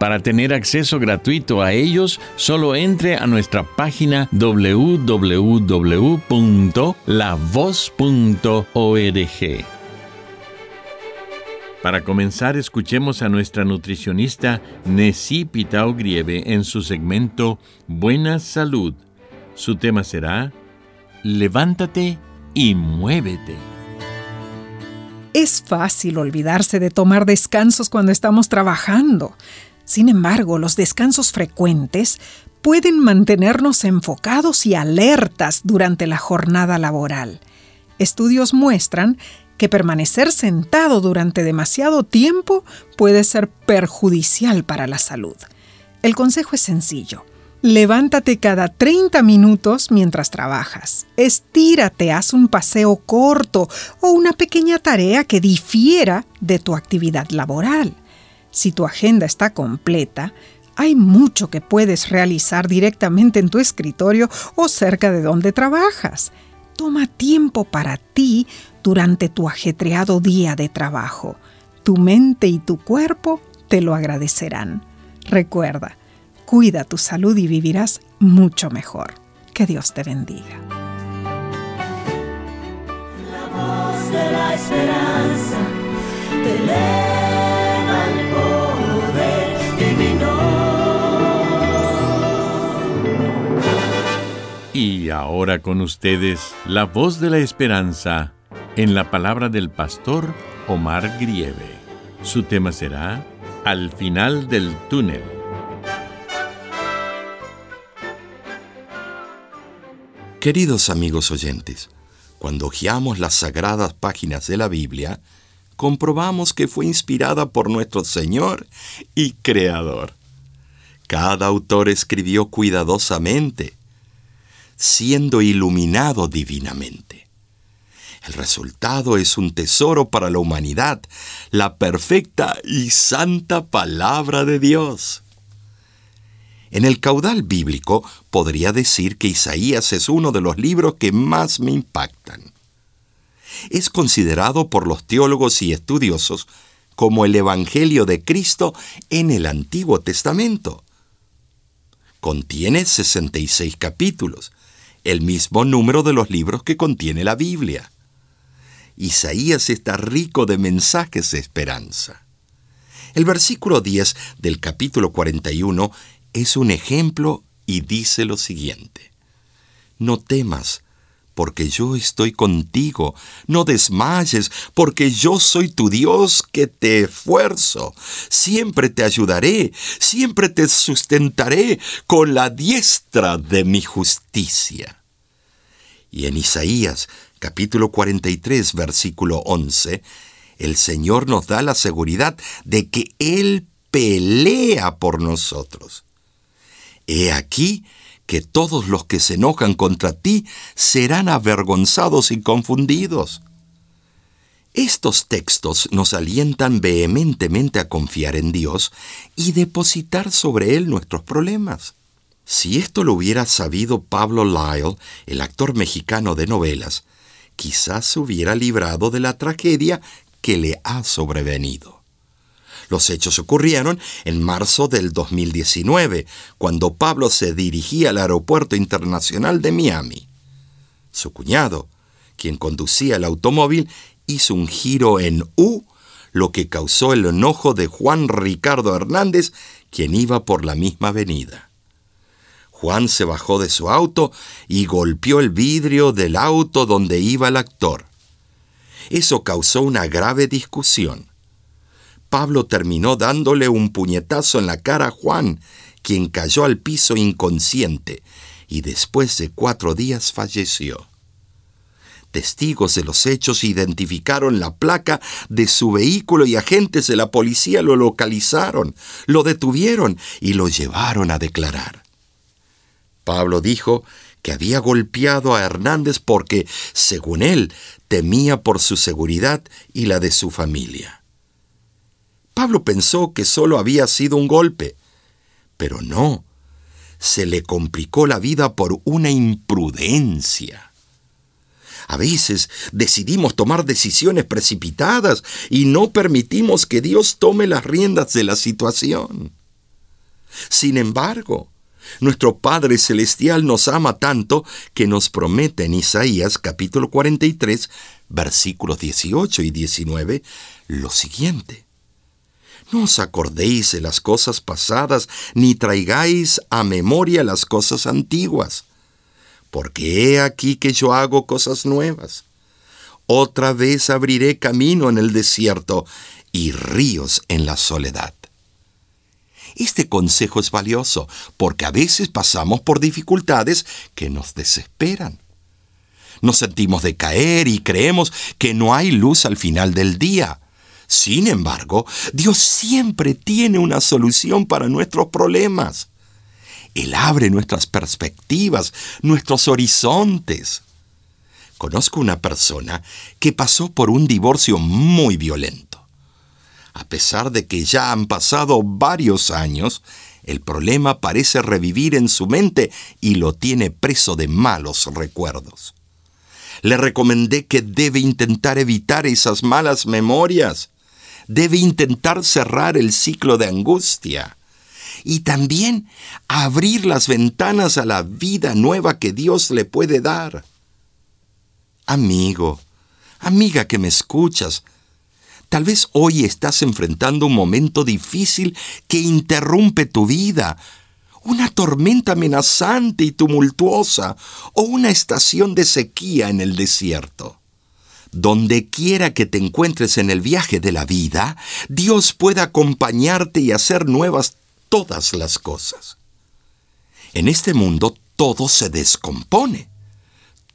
Para tener acceso gratuito a ellos, solo entre a nuestra página www.lavoz.org. Para comenzar, escuchemos a nuestra nutricionista Nessie Pitao Grieve en su segmento Buena Salud. Su tema será Levántate y muévete. Es fácil olvidarse de tomar descansos cuando estamos trabajando. Sin embargo, los descansos frecuentes pueden mantenernos enfocados y alertas durante la jornada laboral. Estudios muestran que permanecer sentado durante demasiado tiempo puede ser perjudicial para la salud. El consejo es sencillo. Levántate cada 30 minutos mientras trabajas. Estírate, haz un paseo corto o una pequeña tarea que difiera de tu actividad laboral. Si tu agenda está completa, hay mucho que puedes realizar directamente en tu escritorio o cerca de donde trabajas. Toma tiempo para ti durante tu ajetreado día de trabajo. Tu mente y tu cuerpo te lo agradecerán. Recuerda, cuida tu salud y vivirás mucho mejor. Que Dios te bendiga. La voz de la esperanza te Ahora con ustedes, la voz de la esperanza en la palabra del pastor Omar Grieve. Su tema será Al final del túnel. Queridos amigos oyentes, cuando hojeamos las sagradas páginas de la Biblia, comprobamos que fue inspirada por nuestro Señor y Creador. Cada autor escribió cuidadosamente siendo iluminado divinamente. El resultado es un tesoro para la humanidad, la perfecta y santa palabra de Dios. En el caudal bíblico podría decir que Isaías es uno de los libros que más me impactan. Es considerado por los teólogos y estudiosos como el Evangelio de Cristo en el Antiguo Testamento. Contiene 66 capítulos, el mismo número de los libros que contiene la Biblia. Isaías está rico de mensajes de esperanza. El versículo 10 del capítulo 41 es un ejemplo y dice lo siguiente. No temas, porque yo estoy contigo. No desmayes, porque yo soy tu Dios que te esfuerzo. Siempre te ayudaré, siempre te sustentaré con la diestra de mi justicia. Y en Isaías capítulo 43 versículo 11, el Señor nos da la seguridad de que Él pelea por nosotros. He aquí que todos los que se enojan contra ti serán avergonzados y confundidos. Estos textos nos alientan vehementemente a confiar en Dios y depositar sobre Él nuestros problemas. Si esto lo hubiera sabido Pablo Lyle, el actor mexicano de novelas, quizás se hubiera librado de la tragedia que le ha sobrevenido. Los hechos ocurrieron en marzo del 2019, cuando Pablo se dirigía al Aeropuerto Internacional de Miami. Su cuñado, quien conducía el automóvil, hizo un giro en U, lo que causó el enojo de Juan Ricardo Hernández, quien iba por la misma avenida. Juan se bajó de su auto y golpeó el vidrio del auto donde iba el actor. Eso causó una grave discusión. Pablo terminó dándole un puñetazo en la cara a Juan, quien cayó al piso inconsciente y después de cuatro días falleció. Testigos de los hechos identificaron la placa de su vehículo y agentes de la policía lo localizaron, lo detuvieron y lo llevaron a declarar. Pablo dijo que había golpeado a Hernández porque, según él, temía por su seguridad y la de su familia. Pablo pensó que solo había sido un golpe, pero no, se le complicó la vida por una imprudencia. A veces decidimos tomar decisiones precipitadas y no permitimos que Dios tome las riendas de la situación. Sin embargo, nuestro Padre Celestial nos ama tanto que nos promete en Isaías capítulo 43, versículos 18 y 19, lo siguiente. No os acordéis de las cosas pasadas, ni traigáis a memoria las cosas antiguas, porque he aquí que yo hago cosas nuevas. Otra vez abriré camino en el desierto y ríos en la soledad. Este consejo es valioso porque a veces pasamos por dificultades que nos desesperan. Nos sentimos decaer y creemos que no hay luz al final del día. Sin embargo, Dios siempre tiene una solución para nuestros problemas. Él abre nuestras perspectivas, nuestros horizontes. Conozco una persona que pasó por un divorcio muy violento. A pesar de que ya han pasado varios años, el problema parece revivir en su mente y lo tiene preso de malos recuerdos. Le recomendé que debe intentar evitar esas malas memorias debe intentar cerrar el ciclo de angustia y también abrir las ventanas a la vida nueva que Dios le puede dar. Amigo, amiga que me escuchas, tal vez hoy estás enfrentando un momento difícil que interrumpe tu vida, una tormenta amenazante y tumultuosa o una estación de sequía en el desierto. Donde quiera que te encuentres en el viaje de la vida, Dios puede acompañarte y hacer nuevas todas las cosas. En este mundo todo se descompone,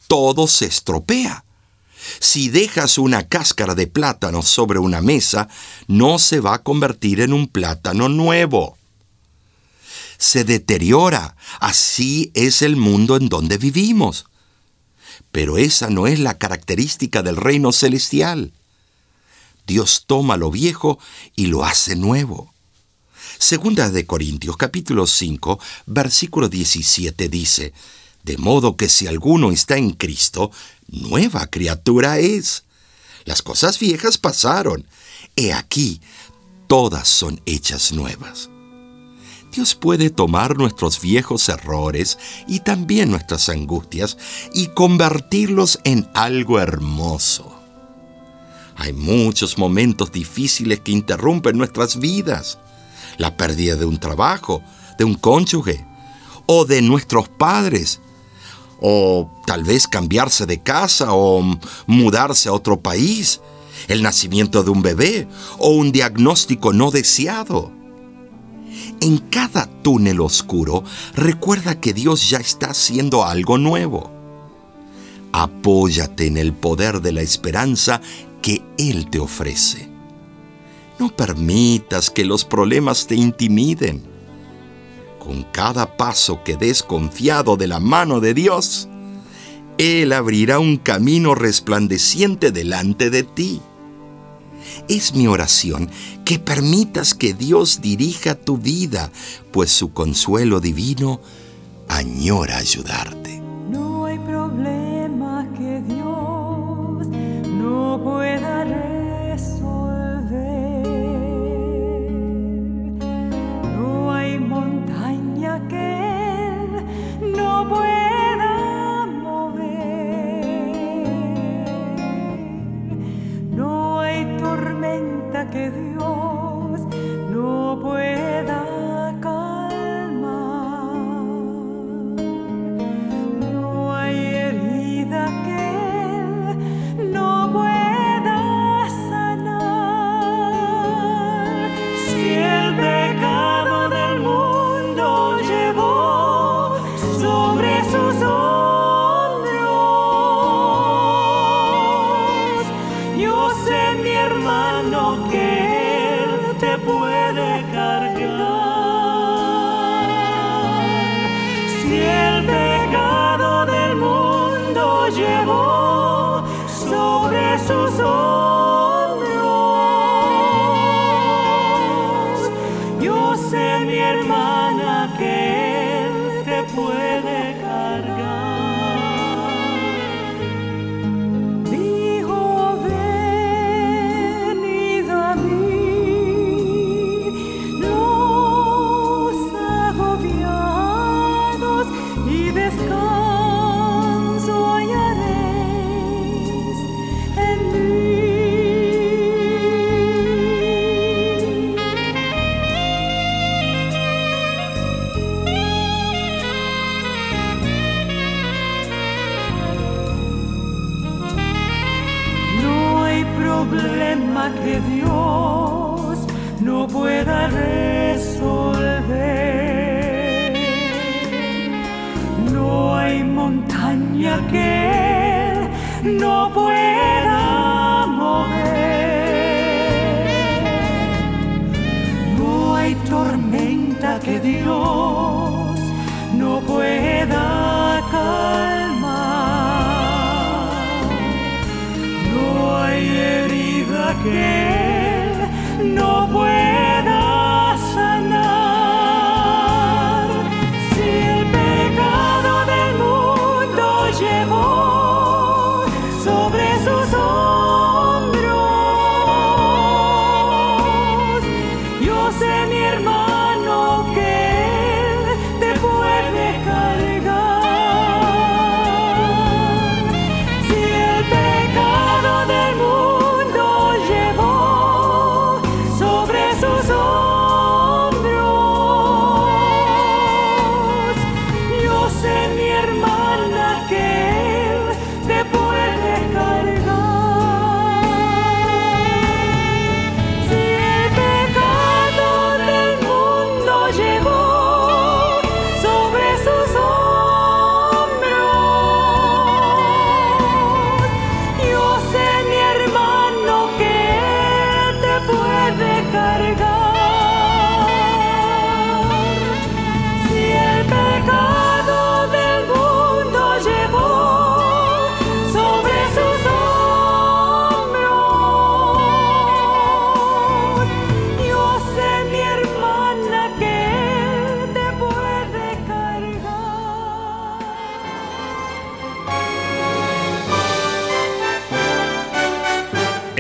todo se estropea. Si dejas una cáscara de plátano sobre una mesa, no se va a convertir en un plátano nuevo. Se deteriora. Así es el mundo en donde vivimos. Pero esa no es la característica del reino celestial. Dios toma lo viejo y lo hace nuevo. Segunda de Corintios capítulo 5, versículo 17 dice, De modo que si alguno está en Cristo, nueva criatura es. Las cosas viejas pasaron. He aquí, todas son hechas nuevas. Dios puede tomar nuestros viejos errores y también nuestras angustias y convertirlos en algo hermoso. Hay muchos momentos difíciles que interrumpen nuestras vidas. La pérdida de un trabajo, de un cónyuge o de nuestros padres. O tal vez cambiarse de casa o mudarse a otro país. El nacimiento de un bebé o un diagnóstico no deseado. En cada túnel oscuro, recuerda que Dios ya está haciendo algo nuevo. Apóyate en el poder de la esperanza que Él te ofrece. No permitas que los problemas te intimiden. Con cada paso que des confiado de la mano de Dios, Él abrirá un camino resplandeciente delante de ti. Es mi oración que permitas que Dios dirija tu vida, pues su consuelo divino añora ayudarte. Sé mi hermana que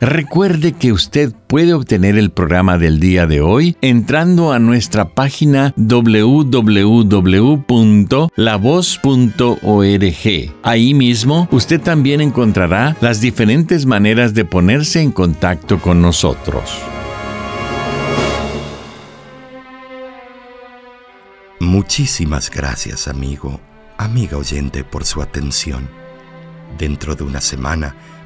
Recuerde que usted puede obtener el programa del día de hoy entrando a nuestra página www.lavoz.org. Ahí mismo usted también encontrará las diferentes maneras de ponerse en contacto con nosotros. Muchísimas gracias, amigo, amiga oyente, por su atención. Dentro de una semana,